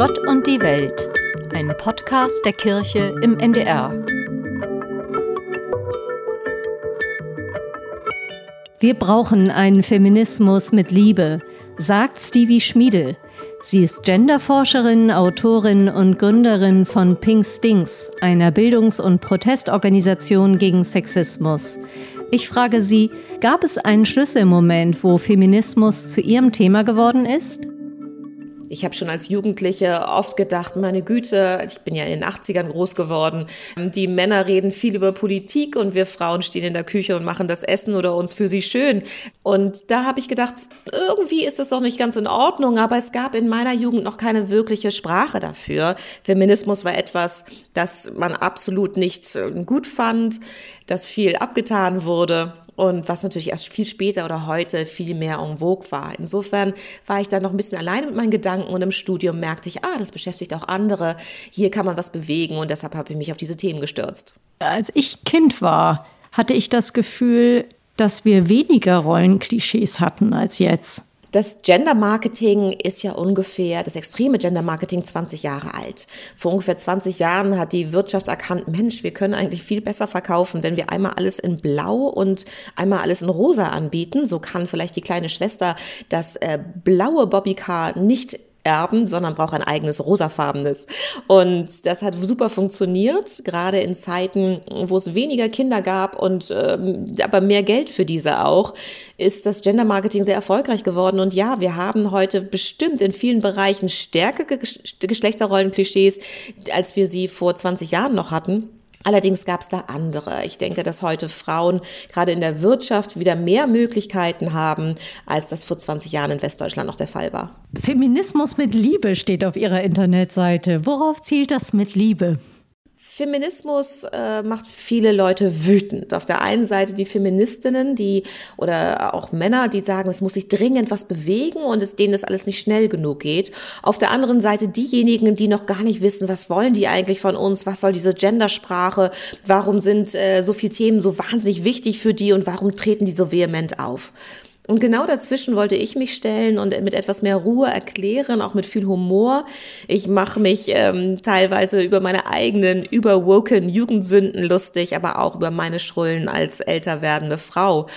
Gott und die Welt, ein Podcast der Kirche im NDR. Wir brauchen einen Feminismus mit Liebe, sagt Stevie Schmiedel. Sie ist Genderforscherin, Autorin und Gründerin von Pink Stings, einer Bildungs- und Protestorganisation gegen Sexismus. Ich frage Sie, gab es einen Schlüsselmoment, wo Feminismus zu Ihrem Thema geworden ist? Ich habe schon als Jugendliche oft gedacht, meine Güte, ich bin ja in den 80ern groß geworden, die Männer reden viel über Politik und wir Frauen stehen in der Küche und machen das Essen oder uns für sie schön. Und da habe ich gedacht, irgendwie ist das doch nicht ganz in Ordnung, aber es gab in meiner Jugend noch keine wirkliche Sprache dafür. Feminismus war etwas, das man absolut nicht äh, gut fand, das viel abgetan wurde und was natürlich erst viel später oder heute viel mehr en vogue war. Insofern war ich da noch ein bisschen alleine mit meinen Gedanken und im Studium merkte ich, ah, das beschäftigt auch andere, hier kann man was bewegen und deshalb habe ich mich auf diese Themen gestürzt. Als ich Kind war, hatte ich das Gefühl, dass wir weniger Rollenklischees hatten als jetzt. Das Gender Marketing ist ja ungefähr, das extreme Gender Marketing 20 Jahre alt. Vor ungefähr 20 Jahren hat die Wirtschaft erkannt, Mensch, wir können eigentlich viel besser verkaufen, wenn wir einmal alles in Blau und einmal alles in Rosa anbieten. So kann vielleicht die kleine Schwester das äh, blaue Bobbycar nicht erben, sondern braucht ein eigenes rosafarbenes. Und das hat super funktioniert, gerade in Zeiten, wo es weniger Kinder gab und ähm, aber mehr Geld für diese auch, ist das Gender Marketing sehr erfolgreich geworden. Und ja, wir haben heute bestimmt in vielen Bereichen stärkere Geschlechterrollenklischees, als wir sie vor 20 Jahren noch hatten. Allerdings gab es da andere. Ich denke, dass heute Frauen gerade in der Wirtschaft wieder mehr Möglichkeiten haben, als das vor 20 Jahren in Westdeutschland noch der Fall war. Feminismus mit Liebe steht auf Ihrer Internetseite. Worauf zielt das mit Liebe? Feminismus äh, macht viele Leute wütend. Auf der einen Seite die Feministinnen, die oder auch Männer, die sagen, es muss sich dringend was bewegen und es denen das alles nicht schnell genug geht. Auf der anderen Seite diejenigen, die noch gar nicht wissen, was wollen die eigentlich von uns, was soll diese Gendersprache, warum sind äh, so viele Themen so wahnsinnig wichtig für die und warum treten die so vehement auf. Und genau dazwischen wollte ich mich stellen und mit etwas mehr Ruhe erklären, auch mit viel Humor. Ich mache mich ähm, teilweise über meine eigenen überwoken Jugendsünden lustig, aber auch über meine Schrullen als älter werdende Frau.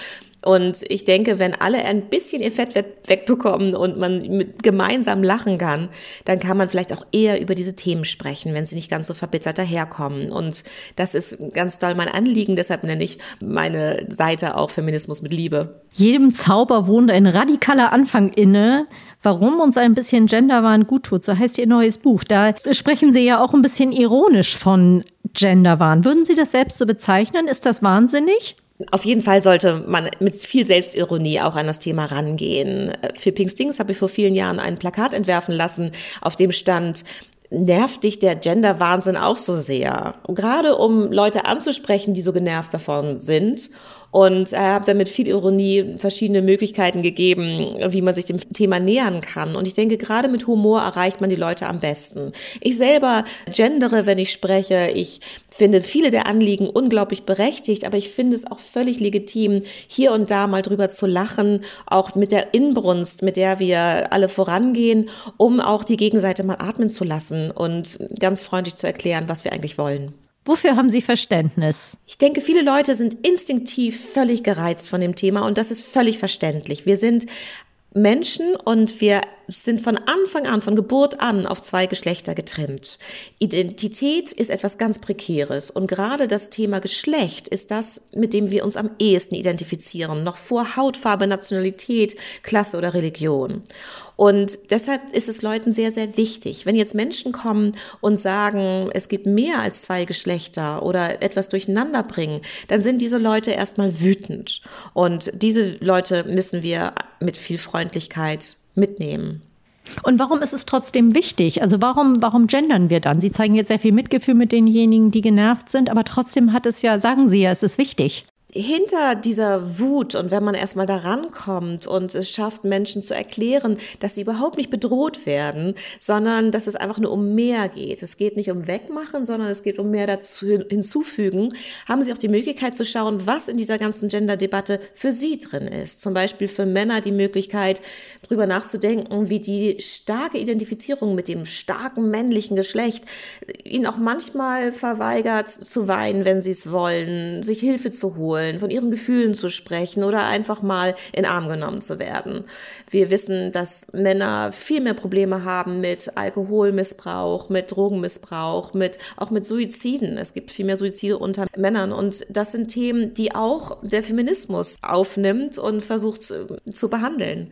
Und ich denke, wenn alle ein bisschen ihr Fett wegbekommen und man gemeinsam lachen kann, dann kann man vielleicht auch eher über diese Themen sprechen, wenn sie nicht ganz so verbittert daherkommen. Und das ist ganz doll mein Anliegen. Deshalb nenne ich meine Seite auch Feminismus mit Liebe. Jedem Zauber wohnt ein radikaler Anfang inne. Warum uns ein bisschen Genderwahn gut tut, so heißt Ihr neues Buch. Da sprechen Sie ja auch ein bisschen ironisch von Genderwahn. Würden Sie das selbst so bezeichnen? Ist das wahnsinnig? Auf jeden Fall sollte man mit viel Selbstironie auch an das Thema rangehen. Für Pink Stings habe ich vor vielen Jahren ein Plakat entwerfen lassen, auf dem stand, nervt dich der Gender-Wahnsinn auch so sehr? Gerade um Leute anzusprechen, die so genervt davon sind und äh, habe damit viel Ironie verschiedene Möglichkeiten gegeben, wie man sich dem Thema nähern kann. Und ich denke, gerade mit Humor erreicht man die Leute am besten. Ich selber gendere, wenn ich spreche. Ich finde viele der Anliegen unglaublich berechtigt, aber ich finde es auch völlig legitim, hier und da mal drüber zu lachen, auch mit der Inbrunst, mit der wir alle vorangehen, um auch die Gegenseite mal atmen zu lassen und ganz freundlich zu erklären, was wir eigentlich wollen. Wofür haben Sie Verständnis? Ich denke, viele Leute sind instinktiv völlig gereizt von dem Thema und das ist völlig verständlich. Wir sind Menschen und wir sind von Anfang an, von Geburt an auf zwei Geschlechter getrimmt. Identität ist etwas ganz Prekäres und gerade das Thema Geschlecht ist das, mit dem wir uns am ehesten identifizieren, noch vor Hautfarbe, Nationalität, Klasse oder Religion. Und deshalb ist es Leuten sehr, sehr wichtig, wenn jetzt Menschen kommen und sagen, es gibt mehr als zwei Geschlechter oder etwas durcheinander bringen, dann sind diese Leute erstmal wütend. Und diese Leute müssen wir mit viel Freundlichkeit mitnehmen. Und warum ist es trotzdem wichtig? Also warum, warum gendern wir dann? Sie zeigen jetzt sehr viel Mitgefühl mit denjenigen, die genervt sind, aber trotzdem hat es ja, sagen Sie ja, es ist wichtig. Hinter dieser Wut und wenn man erstmal da rankommt und es schafft, Menschen zu erklären, dass sie überhaupt nicht bedroht werden, sondern dass es einfach nur um mehr geht. Es geht nicht um Wegmachen, sondern es geht um mehr dazu hinzufügen, haben sie auch die Möglichkeit zu schauen, was in dieser ganzen Gender-Debatte für sie drin ist. Zum Beispiel für Männer die Möglichkeit, drüber nachzudenken, wie die starke Identifizierung mit dem starken männlichen Geschlecht ihnen auch manchmal verweigert zu weinen, wenn sie es wollen, sich Hilfe zu holen wollen, von ihren Gefühlen zu sprechen oder einfach mal in Arm genommen zu werden. Wir wissen, dass Männer viel mehr Probleme haben mit Alkoholmissbrauch, mit Drogenmissbrauch, mit, auch mit Suiziden. Es gibt viel mehr Suizide unter Männern und das sind Themen, die auch der Feminismus aufnimmt und versucht zu, zu behandeln.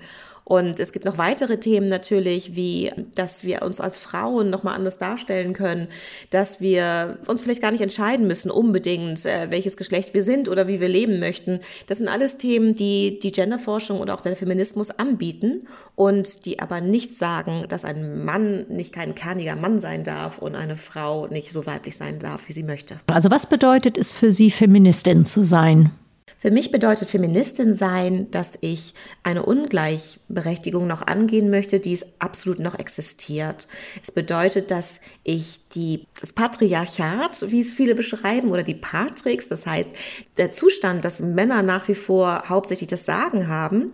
Und es gibt noch weitere Themen natürlich, wie, dass wir uns als Frauen nochmal anders darstellen können, dass wir uns vielleicht gar nicht entscheiden müssen unbedingt, äh, welches Geschlecht wir sind oder wie wir leben möchten. Das sind alles Themen, die die Genderforschung oder auch der Feminismus anbieten und die aber nicht sagen, dass ein Mann nicht kein kerniger Mann sein darf und eine Frau nicht so weiblich sein darf, wie sie möchte. Also was bedeutet es für Sie, Feministin zu sein? Für mich bedeutet Feministin sein, dass ich eine Ungleichberechtigung noch angehen möchte, die es absolut noch existiert. Es bedeutet, dass ich die, das Patriarchat, wie es viele beschreiben, oder die Patrix, das heißt der Zustand, dass Männer nach wie vor hauptsächlich das Sagen haben,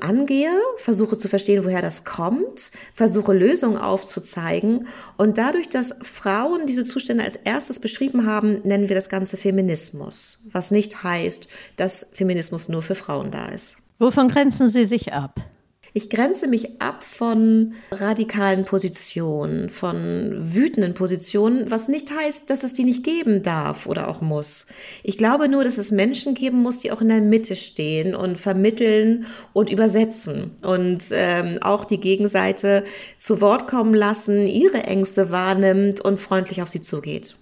angehe, versuche zu verstehen, woher das kommt, versuche Lösungen aufzuzeigen und dadurch, dass Frauen diese Zustände als erstes beschrieben haben, nennen wir das Ganze Feminismus, was nicht heißt, dass Feminismus nur für Frauen da ist. Wovon grenzen Sie sich ab? Ich grenze mich ab von radikalen Positionen, von wütenden Positionen, was nicht heißt, dass es die nicht geben darf oder auch muss. Ich glaube nur, dass es Menschen geben muss, die auch in der Mitte stehen und vermitteln und übersetzen und ähm, auch die Gegenseite zu Wort kommen lassen, ihre Ängste wahrnimmt und freundlich auf sie zugeht.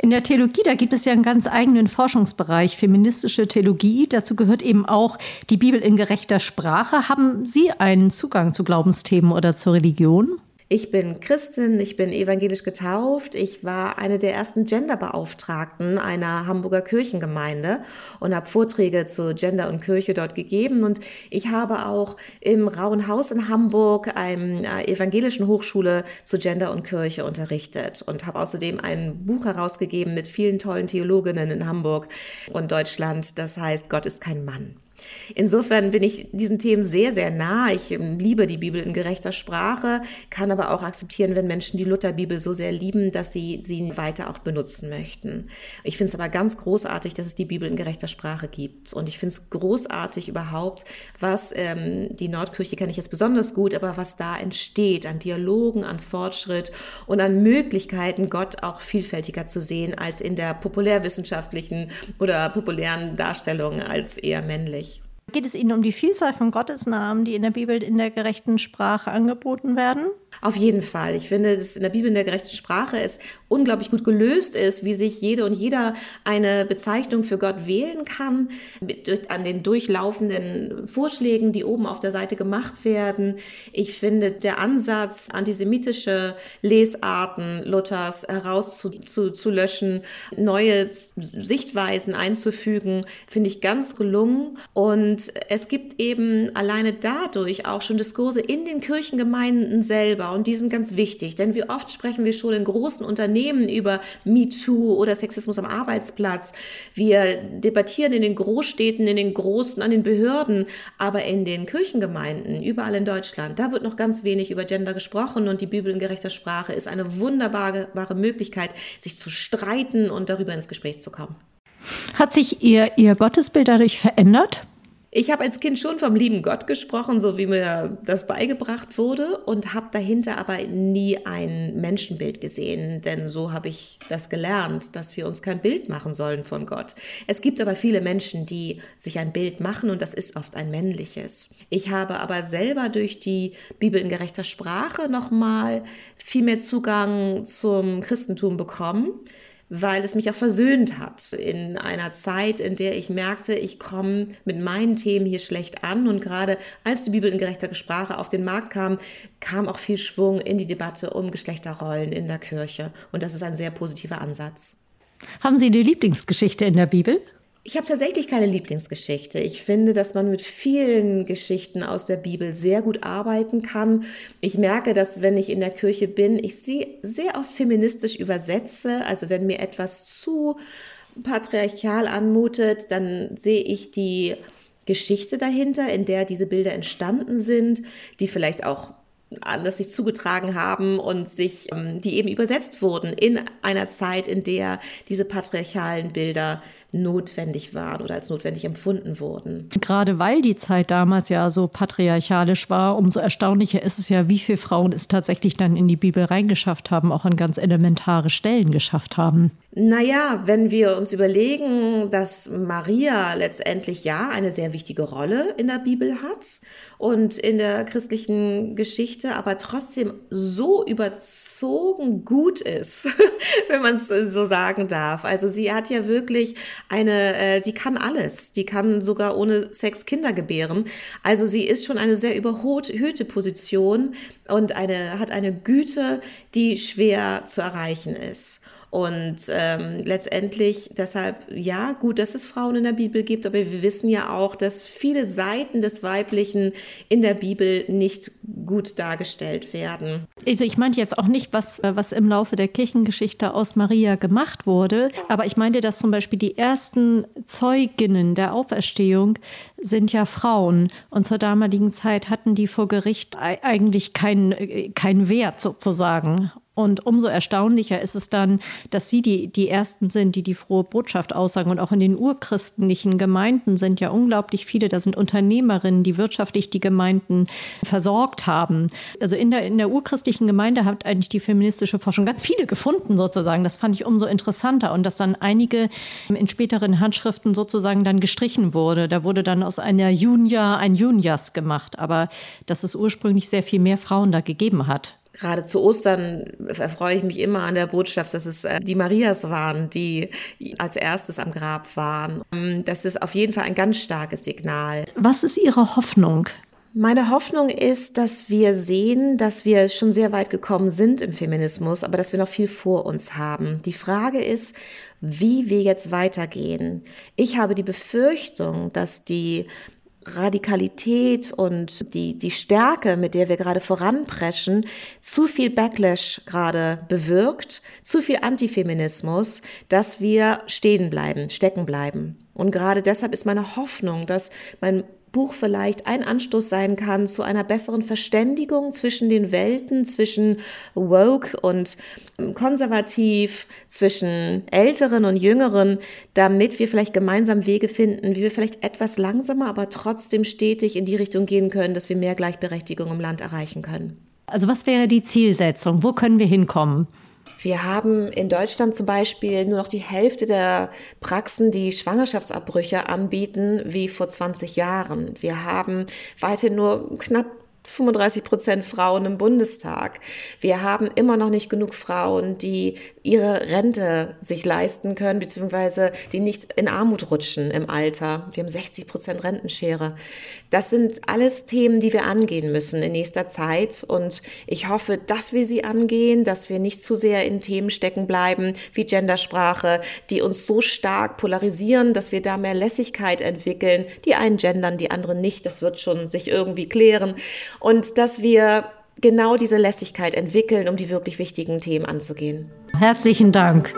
In der Theologie, da gibt es ja einen ganz eigenen Forschungsbereich, feministische Theologie. Dazu gehört eben auch die Bibel in gerechter Sprache. Haben Sie einen Zugang zu Glaubensthemen oder zur Religion? Ich bin Christin, ich bin evangelisch getauft. Ich war eine der ersten Genderbeauftragten einer Hamburger Kirchengemeinde und habe Vorträge zu Gender und Kirche dort gegeben. Und ich habe auch im Rauen Haus in Hamburg, einer evangelischen Hochschule zu Gender und Kirche unterrichtet und habe außerdem ein Buch herausgegeben mit vielen tollen Theologinnen in Hamburg und Deutschland. Das heißt, Gott ist kein Mann. Insofern bin ich diesen Themen sehr, sehr nah. Ich ähm, liebe die Bibel in gerechter Sprache, kann aber auch akzeptieren, wenn Menschen die Lutherbibel so sehr lieben, dass sie sie weiter auch benutzen möchten. Ich finde es aber ganz großartig, dass es die Bibel in gerechter Sprache gibt. Und ich finde es großartig überhaupt, was ähm, die Nordkirche kenne ich jetzt besonders gut, aber was da entsteht an Dialogen, an Fortschritt und an Möglichkeiten, Gott auch vielfältiger zu sehen als in der populärwissenschaftlichen oder populären Darstellung als eher männlich. Geht es Ihnen um die Vielzahl von Gottesnamen, die in der Bibel in der gerechten Sprache angeboten werden? Auf jeden Fall. Ich finde, dass in der Bibel in der gerechten Sprache es unglaublich gut gelöst ist, wie sich jede und jeder eine Bezeichnung für Gott wählen kann, mit, an den durchlaufenden Vorschlägen, die oben auf der Seite gemacht werden. Ich finde, der Ansatz, antisemitische Lesarten Luthers herauszulöschen, neue Sichtweisen einzufügen, finde ich ganz gelungen. Und es gibt eben alleine dadurch auch schon Diskurse in den Kirchengemeinden selber und die sind ganz wichtig, denn wie oft sprechen wir schon in großen Unternehmen über MeToo oder Sexismus am Arbeitsplatz. Wir debattieren in den Großstädten, in den großen, an den Behörden, aber in den Kirchengemeinden, überall in Deutschland, da wird noch ganz wenig über Gender gesprochen und die Bibel in gerechter Sprache ist eine wunderbare Möglichkeit, sich zu streiten und darüber ins Gespräch zu kommen. Hat sich Ihr, Ihr Gottesbild dadurch verändert? Ich habe als Kind schon vom lieben Gott gesprochen, so wie mir das beigebracht wurde, und habe dahinter aber nie ein Menschenbild gesehen, denn so habe ich das gelernt, dass wir uns kein Bild machen sollen von Gott. Es gibt aber viele Menschen, die sich ein Bild machen und das ist oft ein männliches. Ich habe aber selber durch die Bibel in gerechter Sprache nochmal viel mehr Zugang zum Christentum bekommen weil es mich auch versöhnt hat in einer Zeit, in der ich merkte, ich komme mit meinen Themen hier schlecht an. Und gerade als die Bibel in gerechter Sprache auf den Markt kam, kam auch viel Schwung in die Debatte um Geschlechterrollen in der Kirche. Und das ist ein sehr positiver Ansatz. Haben Sie eine Lieblingsgeschichte in der Bibel? Ich habe tatsächlich keine Lieblingsgeschichte. Ich finde, dass man mit vielen Geschichten aus der Bibel sehr gut arbeiten kann. Ich merke, dass wenn ich in der Kirche bin, ich sie sehr oft feministisch übersetze. Also wenn mir etwas zu patriarchal anmutet, dann sehe ich die Geschichte dahinter, in der diese Bilder entstanden sind, die vielleicht auch anders sich zugetragen haben und sich, ähm, die eben übersetzt wurden in einer Zeit, in der diese patriarchalen Bilder notwendig waren oder als notwendig empfunden wurden. Gerade weil die Zeit damals ja so patriarchalisch war, umso erstaunlicher ist es ja, wie viele Frauen es tatsächlich dann in die Bibel reingeschafft haben, auch an ganz elementare Stellen geschafft haben. Naja, wenn wir uns überlegen, dass Maria letztendlich ja eine sehr wichtige Rolle in der Bibel hat und in der christlichen Geschichte, aber trotzdem so überzogen gut ist, wenn man es so sagen darf. Also sie hat ja wirklich eine, äh, die kann alles. Die kann sogar ohne Sex Kinder gebären. Also sie ist schon eine sehr überhöhte Position und eine, hat eine Güte, die schwer zu erreichen ist. Und ähm, letztendlich deshalb, ja, gut, dass es Frauen in der Bibel gibt, aber wir wissen ja auch, dass viele Seiten des Weiblichen in der Bibel nicht gut dargestellt werden. Also ich meinte jetzt auch nicht, was, was im Laufe der Kirchengeschichte aus Maria gemacht wurde, aber ich meinte, dass zum Beispiel die ersten Zeuginnen der Auferstehung sind ja Frauen. Und zur damaligen Zeit hatten die vor Gericht eigentlich keinen keinen Wert sozusagen. Und umso erstaunlicher ist es dann, dass sie die, die Ersten sind, die die frohe Botschaft aussagen. Und auch in den urchristlichen Gemeinden sind ja unglaublich viele, da sind Unternehmerinnen, die wirtschaftlich die Gemeinden versorgt haben. Also in der, in der urchristlichen Gemeinde hat eigentlich die feministische Forschung ganz viele gefunden sozusagen. Das fand ich umso interessanter. Und dass dann einige in späteren Handschriften sozusagen dann gestrichen wurde. Da wurde dann aus einer Junia ein Junias gemacht. Aber dass es ursprünglich sehr viel mehr Frauen da gegeben hat. Gerade zu Ostern erfreue ich mich immer an der Botschaft, dass es äh, die Marias waren, die als erstes am Grab waren. Ähm, das ist auf jeden Fall ein ganz starkes Signal. Was ist Ihre Hoffnung? Meine Hoffnung ist, dass wir sehen, dass wir schon sehr weit gekommen sind im Feminismus, aber dass wir noch viel vor uns haben. Die Frage ist, wie wir jetzt weitergehen. Ich habe die Befürchtung, dass die Radikalität und die, die Stärke, mit der wir gerade voranpreschen, zu viel Backlash gerade bewirkt, zu viel Antifeminismus, dass wir stehen bleiben, stecken bleiben. Und gerade deshalb ist meine Hoffnung, dass mein Buch vielleicht ein Anstoß sein kann zu einer besseren Verständigung zwischen den Welten, zwischen woke und konservativ, zwischen älteren und jüngeren, damit wir vielleicht gemeinsam Wege finden, wie wir vielleicht etwas langsamer, aber trotzdem stetig in die Richtung gehen können, dass wir mehr Gleichberechtigung im Land erreichen können. Also was wäre die Zielsetzung? Wo können wir hinkommen? Wir haben in Deutschland zum Beispiel nur noch die Hälfte der Praxen, die Schwangerschaftsabbrüche anbieten, wie vor 20 Jahren. Wir haben weiterhin nur knapp 35 Prozent Frauen im Bundestag. Wir haben immer noch nicht genug Frauen, die ihre Rente sich leisten können, beziehungsweise die nicht in Armut rutschen im Alter. Wir haben 60 Prozent Rentenschere. Das sind alles Themen, die wir angehen müssen in nächster Zeit. Und ich hoffe, dass wir sie angehen, dass wir nicht zu sehr in Themen stecken bleiben wie Gendersprache, die uns so stark polarisieren, dass wir da mehr Lässigkeit entwickeln. Die einen gendern, die anderen nicht. Das wird schon sich irgendwie klären und dass wir genau diese Lässigkeit entwickeln, um die wirklich wichtigen Themen anzugehen. Herzlichen Dank.